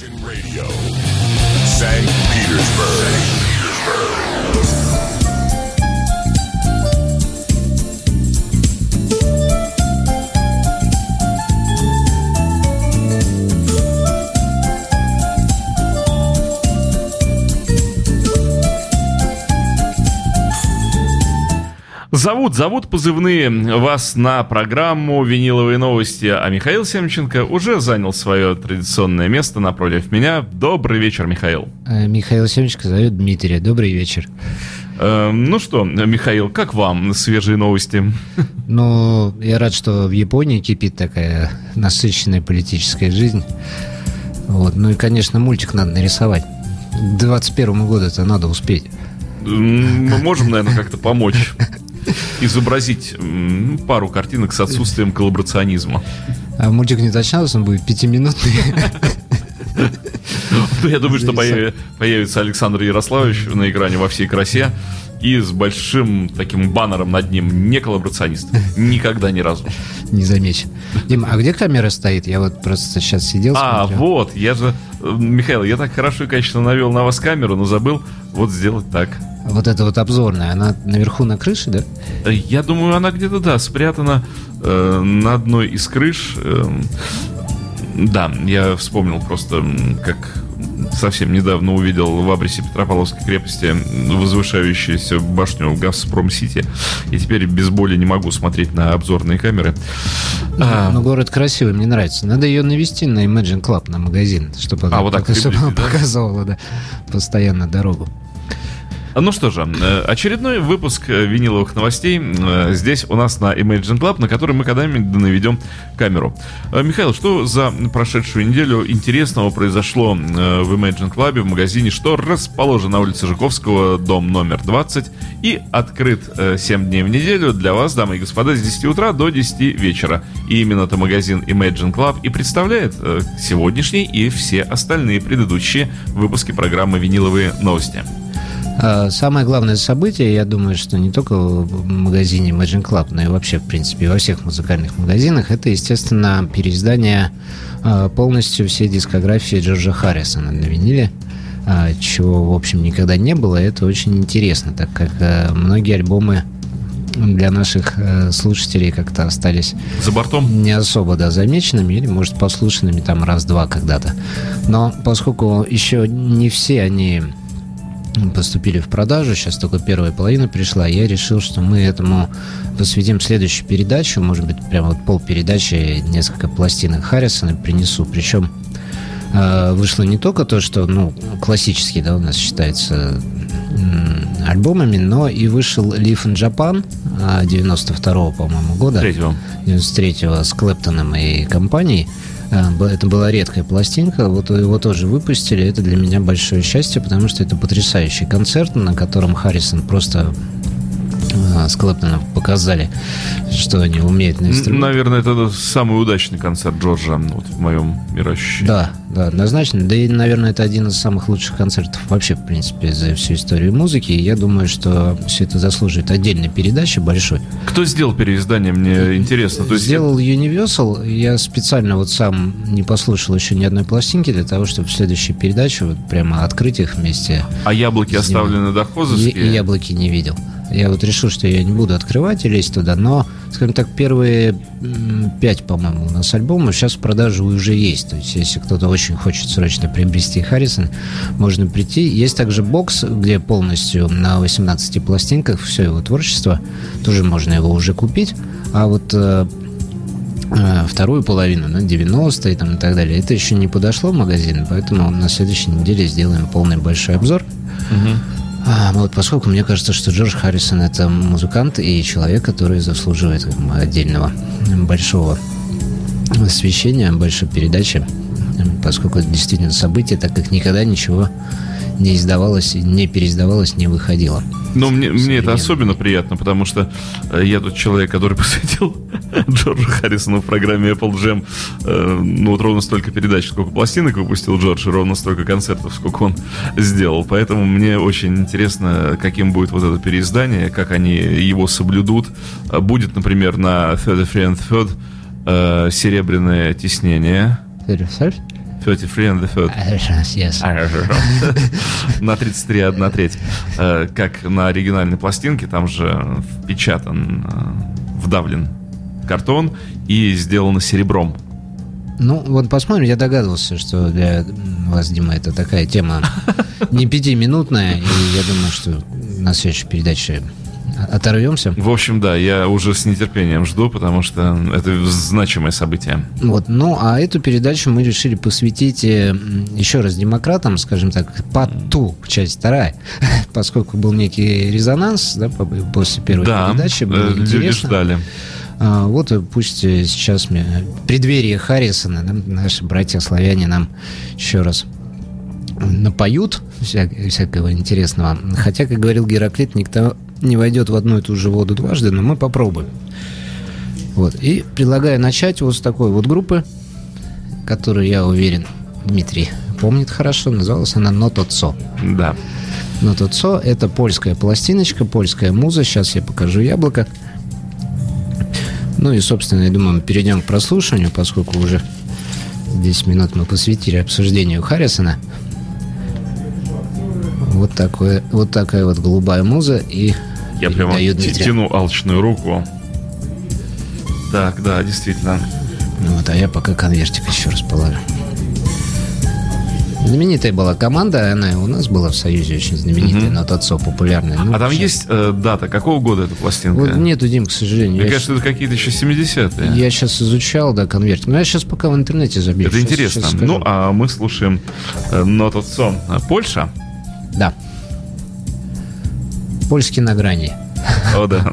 Radio, St. Petersburg. St. Petersburg. Зовут, зовут позывные вас на программу «Виниловые новости», а Михаил Семченко уже занял свое традиционное место напротив меня. Добрый вечер, Михаил. Э, Михаил Семченко зовет Дмитрия. Добрый вечер. Э, ну что, Михаил, как вам свежие новости? Ну, я рад, что в Японии кипит такая насыщенная политическая жизнь. Вот. Ну и, конечно, мультик надо нарисовать. К 21 году это надо успеть. Мы можем, наверное, как-то помочь изобразить пару картинок с отсутствием коллаборационизма. А мультик не уточнялся, он будет пятиминутный. Ну, я думаю, что появится Александр Ярославович на экране во всей красе и с большим таким баннером над ним не коллаборационист. Никогда ни разу. Не замечен. Дима, а где камера стоит? Я вот просто сейчас сидел, А, смотрел. вот, я же... Э, Михаил, я так хорошо и качественно навел на вас камеру, но забыл вот сделать так. Вот эта вот обзорная, она наверху на крыше, да? Я думаю, она где-то, да, спрятана э, на одной из крыш. Э, да, я вспомнил просто, как совсем недавно увидел в абресе Петропавловской крепости возвышающуюся башню Газпром-Сити. И теперь без боли не могу смотреть на обзорные камеры. Ну, а... Но город красивый, мне нравится. Надо ее навести на Imagine Club, на магазин, чтобы, а, вот так чтобы она да? показывала да, постоянно дорогу. Ну что же, э, очередной выпуск э, виниловых новостей э, здесь у нас на Imagine Club, на который мы когда-нибудь наведем камеру. Михаил, что за прошедшую неделю интересного произошло в Imagine Club, в магазине, что расположен на улице Жуковского, дом номер 20, и открыт 7 дней в неделю для вас, дамы и господа, с 10 утра до 10 вечера. И именно это магазин Imagine Club и представляет сегодняшний и все остальные предыдущие выпуски программы «Виниловые новости». А, самое главное событие, я думаю, что не только в магазине Imagine Club, но и вообще, в принципе, во всех музыкальных магазинах, это, естественно, переиздание а, полностью всей дискографии Джорджа Харрисона на виниле а, чего, в общем, никогда не было. Это очень интересно, так как многие альбомы для наших слушателей как-то остались за бортом не особо да, замеченными или, может, послушанными там раз-два когда-то. Но поскольку еще не все они поступили в продажу, сейчас только первая половина пришла, я решил, что мы этому посвятим следующую передачу, может быть, прямо вот пол передачи, несколько пластинок Харрисона принесу, причем э, вышло не только то, что, ну, классический, да, у нас считается альбомами, но и вышел Live in Japan 92-го, по-моему, года. 93-го. 93-го с Клэптоном и компанией. А, это была редкая пластинка, вот его тоже выпустили. Это для меня большое счастье, потому что это потрясающий концерт, на котором Харрисон просто с Клэптоном показали, что они умеют на инструменте. Наверное, это самый удачный концерт Джорджа вот, в моем мироощущении. Да, да, однозначно. Да и, наверное, это один из самых лучших концертов вообще, в принципе, за всю историю музыки. И я думаю, что все это заслуживает отдельной передачи большой. Кто сделал переиздание, мне интересно. То есть... Сделал Universal. Я специально вот сам не послушал еще ни одной пластинки для того, чтобы в следующей передаче вот прямо открыть их вместе. А яблоки оставлены дохозовские? И, и яблоки не видел. Я вот решил, что я не буду открывать и лезть туда, но, скажем так, первые пять, по-моему, у нас альбомов сейчас в продаже уже есть. То есть, если кто-то очень хочет срочно приобрести Харрисон, можно прийти. Есть также бокс, где полностью на 18 пластинках все его творчество. Тоже можно его уже купить. А вот э, э вторую половину, на 90-е там, и так далее, это еще не подошло в магазин, поэтому на следующей неделе сделаем полный большой обзор. Угу. А, вот поскольку мне кажется, что Джордж Харрисон это музыкант и человек, который заслуживает отдельного большого освещения, большой передачи, поскольку это действительно событие, так как никогда ничего не издавалось, не переиздавалось, не выходило. Но мне, мне это особенно приятно, потому что э, я тот человек, который посвятил Джорджу Харрисону в программе Apple Jam э, ну вот ровно столько передач, сколько пластинок выпустил Джордж, и ровно столько концертов, сколько он сделал. Поэтому мне очень интересно, каким будет вот это переиздание, как они его соблюдут. Будет, например, на Third Friend Third э, серебряное тиснение. Third 33 and the third. Yes. На 33 одна треть. Э, Как на оригинальной пластинке, там же впечатан, э, вдавлен картон и сделано серебром. Ну, вот посмотрим, я догадывался, что для вас, Дима, это такая тема не пятиминутная, и я думаю, что на следующей передаче оторвемся. В общем, да, я уже с нетерпением жду, потому что это значимое событие. Вот, ну, а эту передачу мы решили посвятить э, еще раз демократам, скажем так, по ту, часть вторая, поскольку был некий резонанс, да, по- после первой Да, передачи, э, было люди интересно. ждали. А, Вот и пусть э, сейчас в преддверии Харрисона да, наши братья-славяне нам еще раз напоют вся- всякого интересного. Хотя, как говорил Гераклит, никто не войдет в одну и ту же воду дважды, но мы попробуем. Вот. И предлагаю начать вот с такой вот группы, которую, я уверен, Дмитрий помнит хорошо. Называлась она «Нотоцо». Да. Нотоцо – это польская пластиночка, польская муза. Сейчас я покажу яблоко. Ну и, собственно, я думаю, мы перейдем к прослушиванию, поскольку уже 10 минут мы посвятили обсуждению Харрисона. Вот, такое, вот такая вот голубая муза и Я прямо тяну алчную руку. Так, да, действительно. Вот, а я пока конвертик еще раз положу. Знаменитая была команда, она у нас была в Союзе очень знаменитая, Мгм. Нотоцо популярная. Ну, а там сейчас- есть э, дата, какого года эта пластинка? Вот нету, Дим, к сожалению. Мне Я кажется, это какие-то еще 70-е. Я сейчас изучал, да, конвертик. Но я сейчас пока в интернете забью. Это Щас- интересно. скажу. ну, а мы слушаем э, Not. А, Польша? Да. Польский на грани. О, да.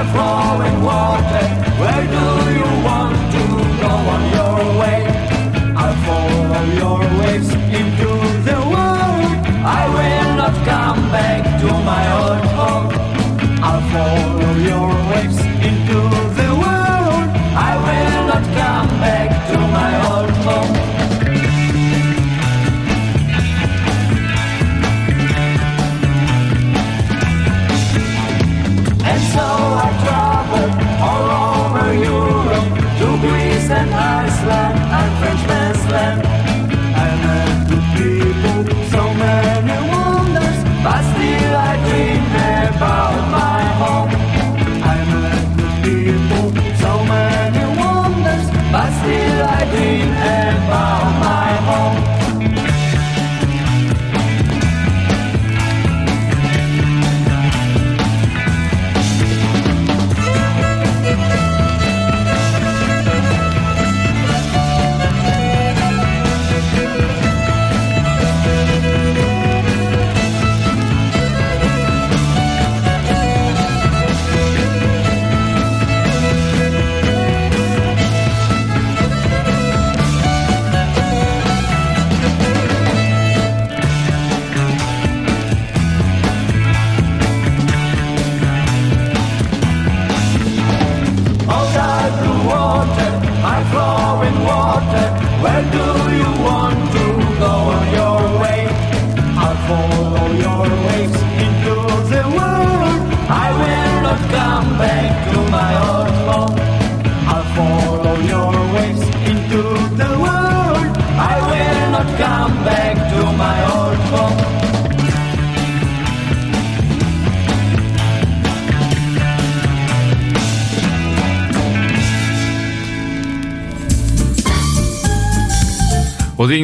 I.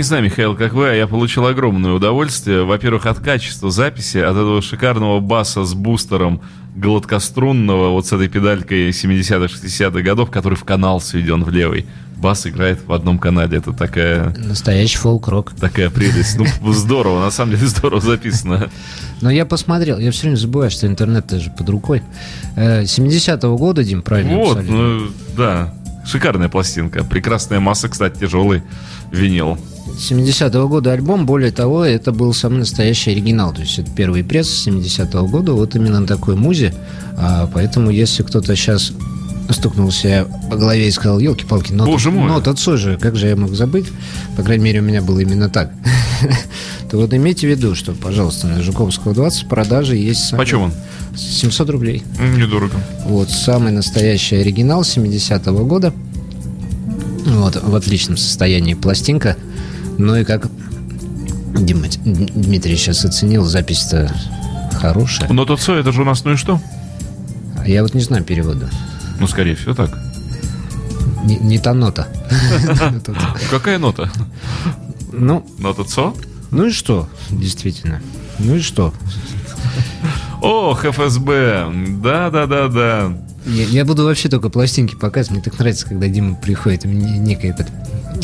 знаю, Михаил, как вы, а я получил огромное удовольствие. Во-первых, от качества записи, от этого шикарного баса с бустером гладкострунного, вот с этой педалькой 70-х, 60-х годов, который в канал сведен в левый. Бас играет в одном канале. Это такая, Настоящий фолк-рок. такая прелесть. Ну, здорово, на самом деле здорово записано. Но я посмотрел, я все время забываю, что интернет тоже под рукой. Э, 70-го года, Дим, правильно Вот, ну, да. Шикарная пластинка. Прекрасная масса, кстати, тяжелый винил. 70-го года альбом, более того, это был самый настоящий оригинал. То есть это первый пресс 70-го года, вот именно на такой музе. А, поэтому если кто-то сейчас стукнул себя по голове и сказал, елки-палки, нота, Боже мой. нота Цой же, как же я мог забыть? По крайней мере, у меня было именно так. То вот имейте в виду, что, пожалуйста, на Жуковского 20 в продаже есть... самый- Почем он? 700 рублей. Недорого. Вот, самый настоящий оригинал 70-го года. Вот, в отличном состоянии пластинка. Ну и как Дима, Дмитрий сейчас оценил, запись-то хорошая. Но тот это же у нас, ну и что? А я вот не знаю перевода. Ну, скорее всего, так. Не, не та нота. Какая нота? Ну, Нота ЦО? ну и что, действительно. Ну и что? Ох, ФСБ. Да-да-да-да. Я, я буду вообще только пластинки показывать. Мне так нравится, когда Дима приходит, и мне некий этот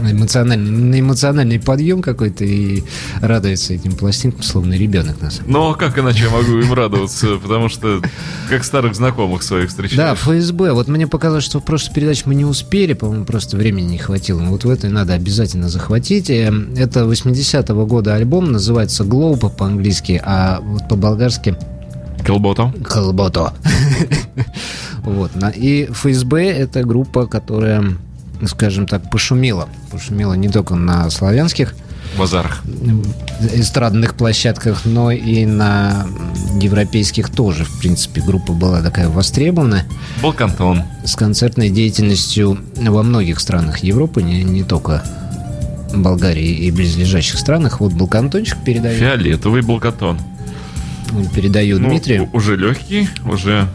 эмоциональный, на эмоциональный подъем какой-то и радуется этим пластинкам, словно ребенок нас. Ну, а как иначе я могу им радоваться? Потому что как старых знакомых своих Да, встречаешь. ФСБ. Вот мне показалось, что в прошлой передаче мы не успели, по-моему, просто времени не хватило. Но вот в этой надо обязательно захватить. Э, Это 80-го года альбом, называется «Глоуба» по-английски, а вот по-болгарски Колбота. «Колбото». Вот. И ФСБ — это группа, которая, скажем так, пошумела. Пошумела не только на славянских Базарах. эстрадных площадках, но и на европейских тоже. В принципе, группа была такая востребованная Балкантон. с концертной деятельностью во многих странах Европы, не, не только Болгарии и близлежащих странах. Вот Балкантончик передаю, Фиолетовый балкатон. передаю Ну, Дмитрию. уже легкий, уже...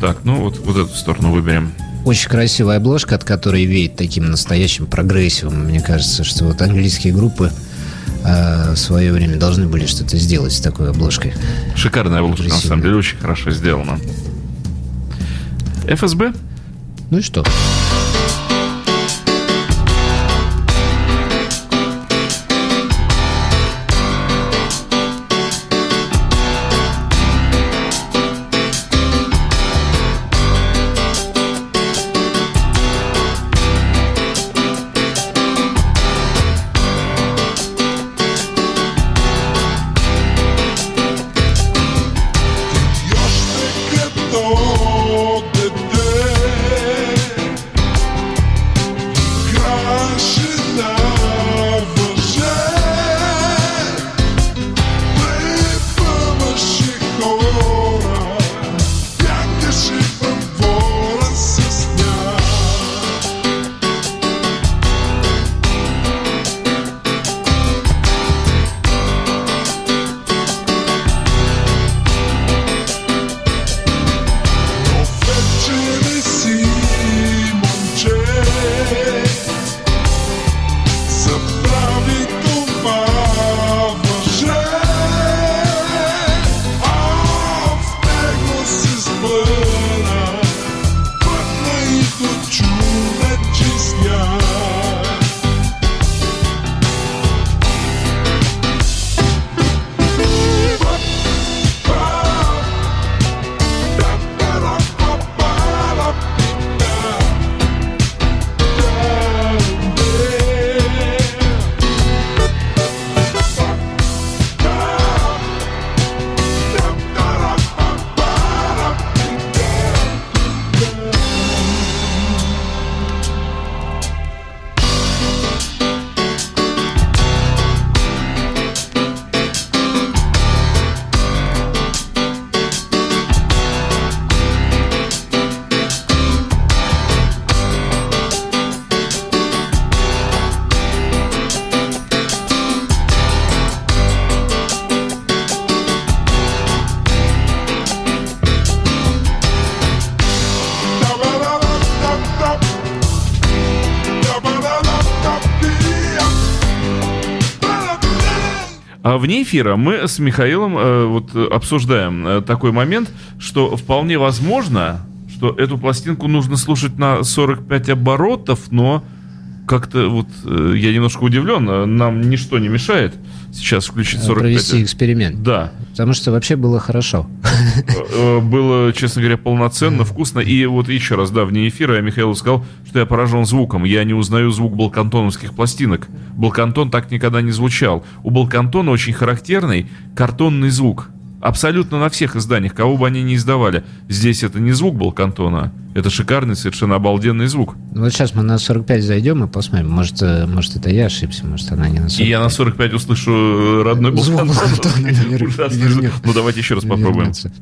Так, ну вот, вот эту сторону выберем. Очень красивая обложка, от которой веет таким настоящим прогрессивом. Мне кажется, что вот английские группы э, в свое время должны были что-то сделать с такой обложкой. Шикарная обложка, на самом деле, очень хорошо сделана. ФСБ? Ну и что? Вне эфира мы с Михаилом э, вот э, обсуждаем э, такой момент, что вполне возможно, что эту пластинку нужно слушать на 45 оборотов, но как-то вот э, я немножко удивлен, э, нам ничто не мешает сейчас включить 45. Провести эксперимент. Да, Потому что вообще было хорошо. Э, было, честно говоря, полноценно, вкусно. И вот еще раз, да, вне эфира я Михаилу сказал, что я поражен звуком. Я не узнаю звук балкантоновских пластинок. Балкантон так никогда не звучал. У балкантона очень характерный картонный звук. Абсолютно на всех изданиях, кого бы они ни издавали. Здесь это не звук балкантона, это шикарный, совершенно обалденный звук. Ну, Вот сейчас мы на 45 зайдем и посмотрим. Может, э, может это я ошибся, может, она не на 45. И я на 45 услышу э, родной Звук балкантон. балкантона. Ну давайте еще раз попробуем. Вернется.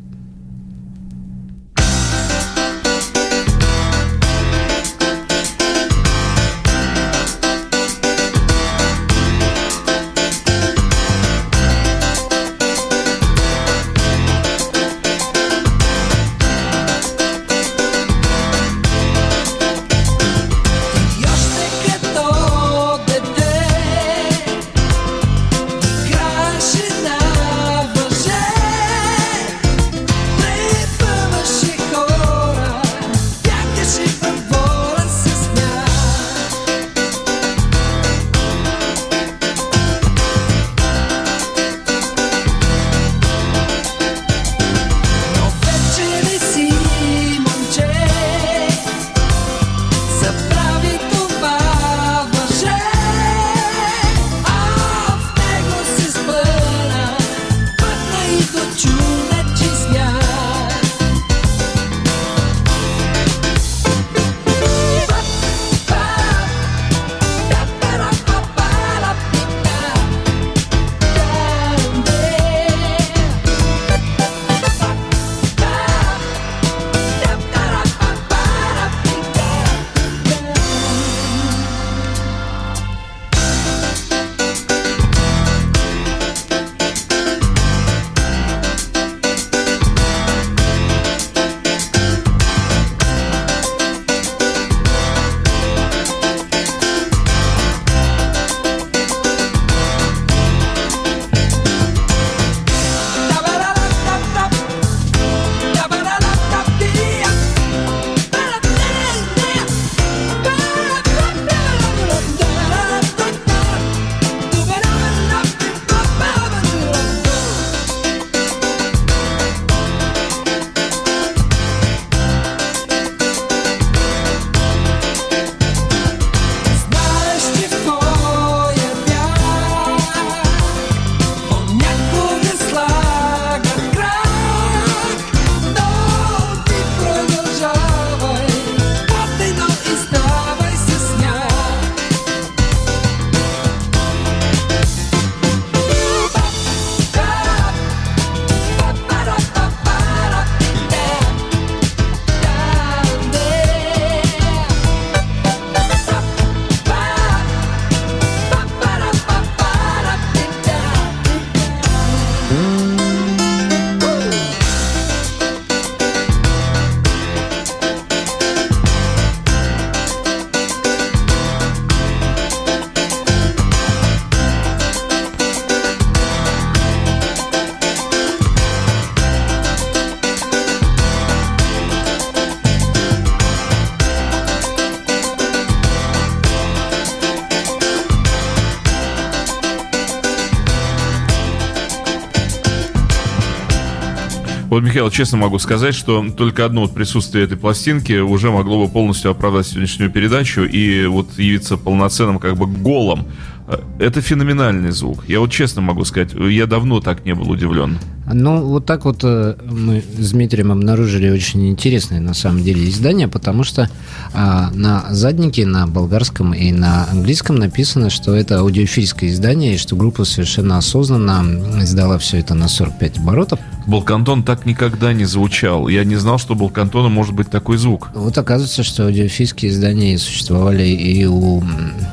Вот, Михаил, честно могу сказать, что только одно вот присутствие этой пластинки уже могло бы полностью оправдать сегодняшнюю передачу и вот явиться полноценным как бы голом. Э, Это феноменальный звук. Я вот честно могу сказать, я давно так не был удивлен. Ну, вот так вот э, мы с Дмитрием обнаружили очень интересное на самом деле издание, потому что а, на заднике на болгарском и на английском написано, что это аудиофильское издание, и что группа совершенно осознанно издала все это на 45 оборотов. Балкантон так никогда не звучал. Я не знал, что у Балкантона может быть такой звук. Вот оказывается, что аудиофильские издания существовали и у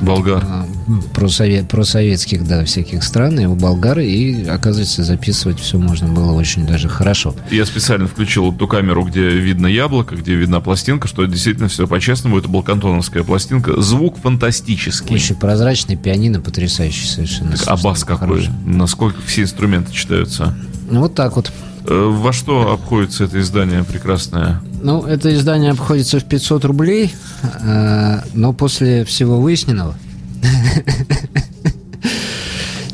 Болгар. а, просове- просоветских, да, всяких стран, и у болгар, и, оказывается, записывать все можно было очень даже хорошо. Я специально включил ту камеру, где видно яблоко, где видна пластинка, что действительно все по-честному. Это балкантоновская пластинка. Звук фантастический. Очень прозрачный, пианино потрясающий совершенно. А бас какой? хороший. Насколько все инструменты читаются? Ну, вот так вот. Э, Во что обходится это издание прекрасное? Ну, это издание обходится в 500 рублей, э, но после всего выясненного...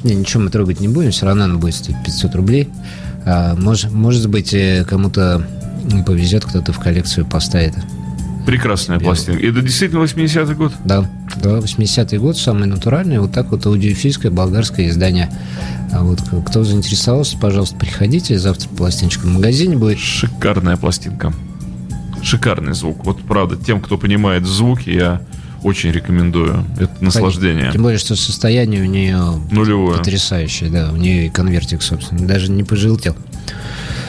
Не, ничего мы трогать не будем, все равно оно будет стоить 500 рублей. А, мож- Может быть, э, кому-то повезет, кто-то в коллекцию поставит. Прекрасная пластинка. И это действительно 80-й год? Да, да, 80-й год, самый натуральный, вот так вот аудиофильское болгарское издание. А вот кто заинтересовался, пожалуйста, приходите, завтра пластиночка в магазине будет. Шикарная пластинка. Шикарный звук. Вот правда, тем, кто понимает звуки, я очень рекомендую. Это наслаждение. Тем более, что состояние у нее Нулевое. потрясающее, да, у нее и конвертик, собственно, даже не пожелтел.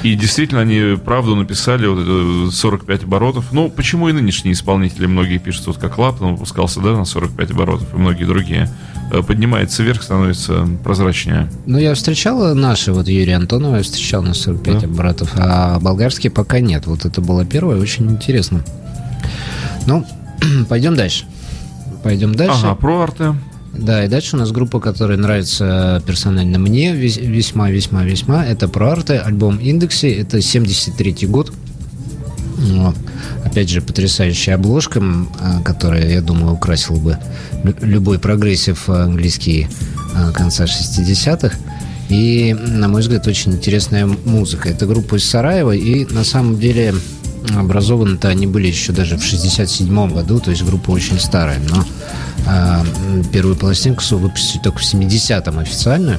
И действительно, они правду написали, вот это 45 оборотов. Ну, почему и нынешние исполнители, многие пишут, вот как Клаптон выпускался, да, на 45 оборотов, и многие другие. Э, Поднимается вверх, становится прозрачнее. Ну, я встречала наши, вот Юрия Антонова я встречал на 45 Да. оборотов, а болгарские пока нет. Вот это было первое, очень интересно. Ну, пойдем дальше. Пойдем дальше. Ага, про арты. Да, и дальше у нас группа, которая нравится персонально мне вес- весьма, весьма, весьма. Это про арты, альбом Индекси, это 73 год. Вот. Опять же, потрясающая обложка, а, которая, я думаю, украсила бы лю- любой progressive английский а, конца 60-х. И, на мой взгляд, очень интересная музыка. Это группа из Сараева, и на самом деле образованы-то они были еще даже в 67 году, то есть группа очень старая. Но м, первую пластинку выпустили только в 70-м официальную.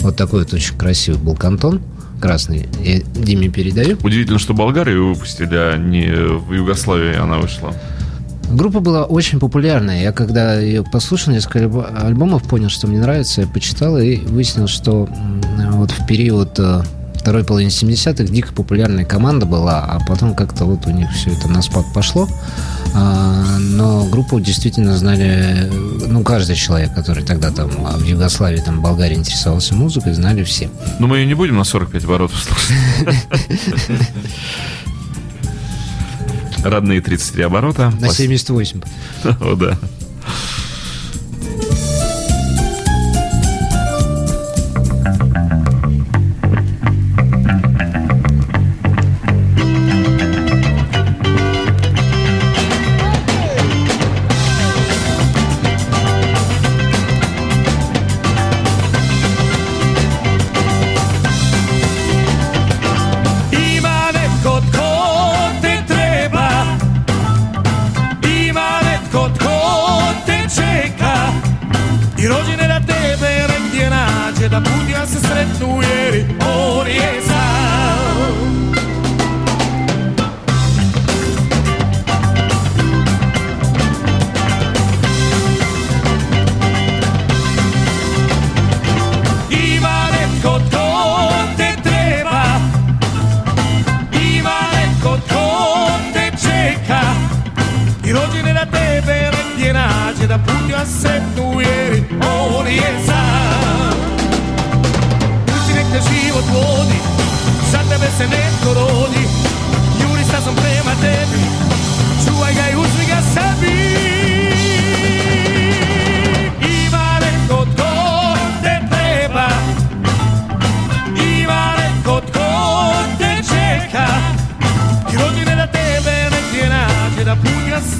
Вот такой вот очень красивый Балкантон красный. Я Диме передаю. Удивительно, что Болгарии ее выпустили, а не в Югославии она вышла. Группа была очень популярная. Я когда ее послушал, несколько альбо- альбомов, понял, что мне нравится, я почитал и выяснил, что вот в период э, второй половины 70-х дико популярная команда была, а потом как-то вот у них все это на спад пошло. А, но группу действительно знали, ну, каждый человек, который тогда там а, в Югославии, там, в Болгарии интересовался музыкой, знали все. Но мы ее не будем на 45 оборотов слушать. Родные 33 оборота. На 78. О, да.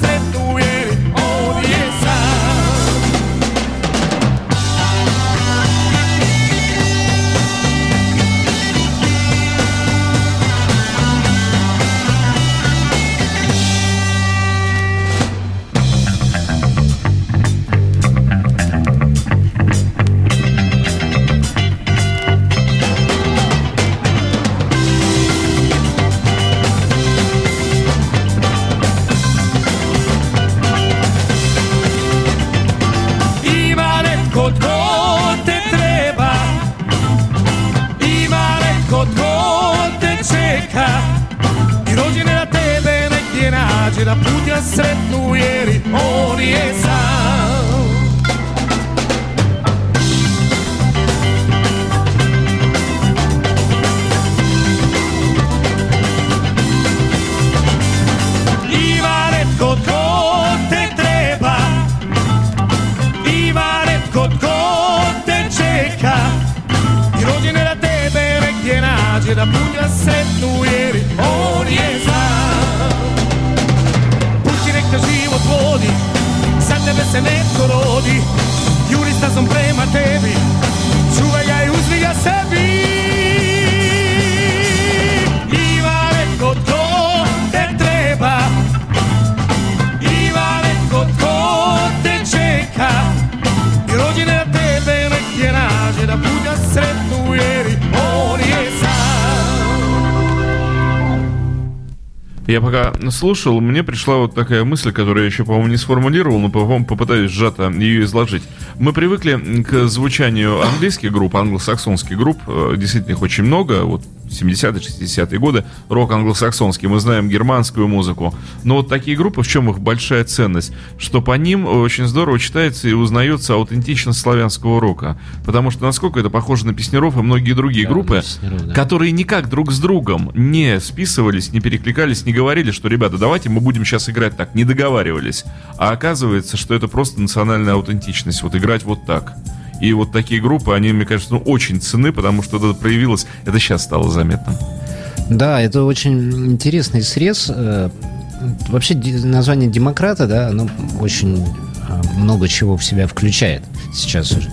preto e da Puglia se tu eri orientale. Pucci nekta život vodi, sad tebe se netko rodi, juri sam prema Я пока слушал, мне пришла вот такая мысль, которую я еще, по-моему, не сформулировал, но, по-моему, попытаюсь сжато ее изложить. Мы привыкли к звучанию английских групп, англосаксонских групп, э, действительно их очень много, вот 70-е, 60-е годы, рок англосаксонский, мы знаем германскую музыку. Но вот такие группы, в чем их большая ценность? Что по ним очень здорово читается и узнается аутентичность славянского рока. Потому что насколько это похоже на Песнеров и многие другие Да, группы, да. которые никак друг с другом не списывались, не перекликались, не говорили, что, ребята, давайте мы будем сейчас играть так, не договаривались. А оказывается, что это просто национальная аутентичность, вот играть вот так. И вот такие группы, они, мне кажется, ну, очень ценны, потому что это проявилось, это сейчас стало заметно. Да, это очень интересный срез. Э, Вообще название демократа, да, оно очень э, много чего в себя включает сейчас уже.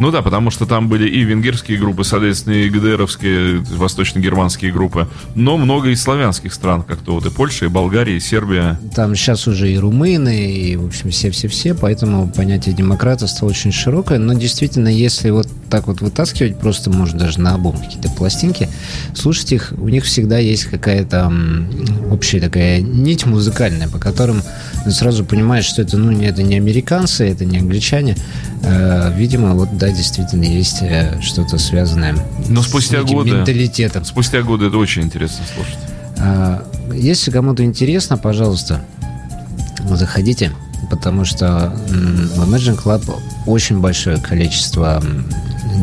Ну да, потому что там были и венгерские группы, соответственно, и ГДРовские, восточно-германские группы, но много и славянских стран, как-то вот и Польша, и Болгария, и Сербия. Там сейчас уже и румыны, и, в общем, все-все-все, поэтому понятие демократа стало очень широкое. Но действительно, если вот так вот вытаскивать, просто, может, даже на обум какие-то пластинки, слушать их, у них всегда есть какая-то общая такая нить музыкальная, по которым сразу понимаешь, что это, ну, это не американцы, это не англичане. Э, видимо, вот, да, действительно, есть э, что-то связанное Но с спустя неким годы- менталитетом. Спустя годы это очень интересно слушать. А, Если кому-то интересно, пожалуйста, заходите, потому что в Imagine Club очень большое количество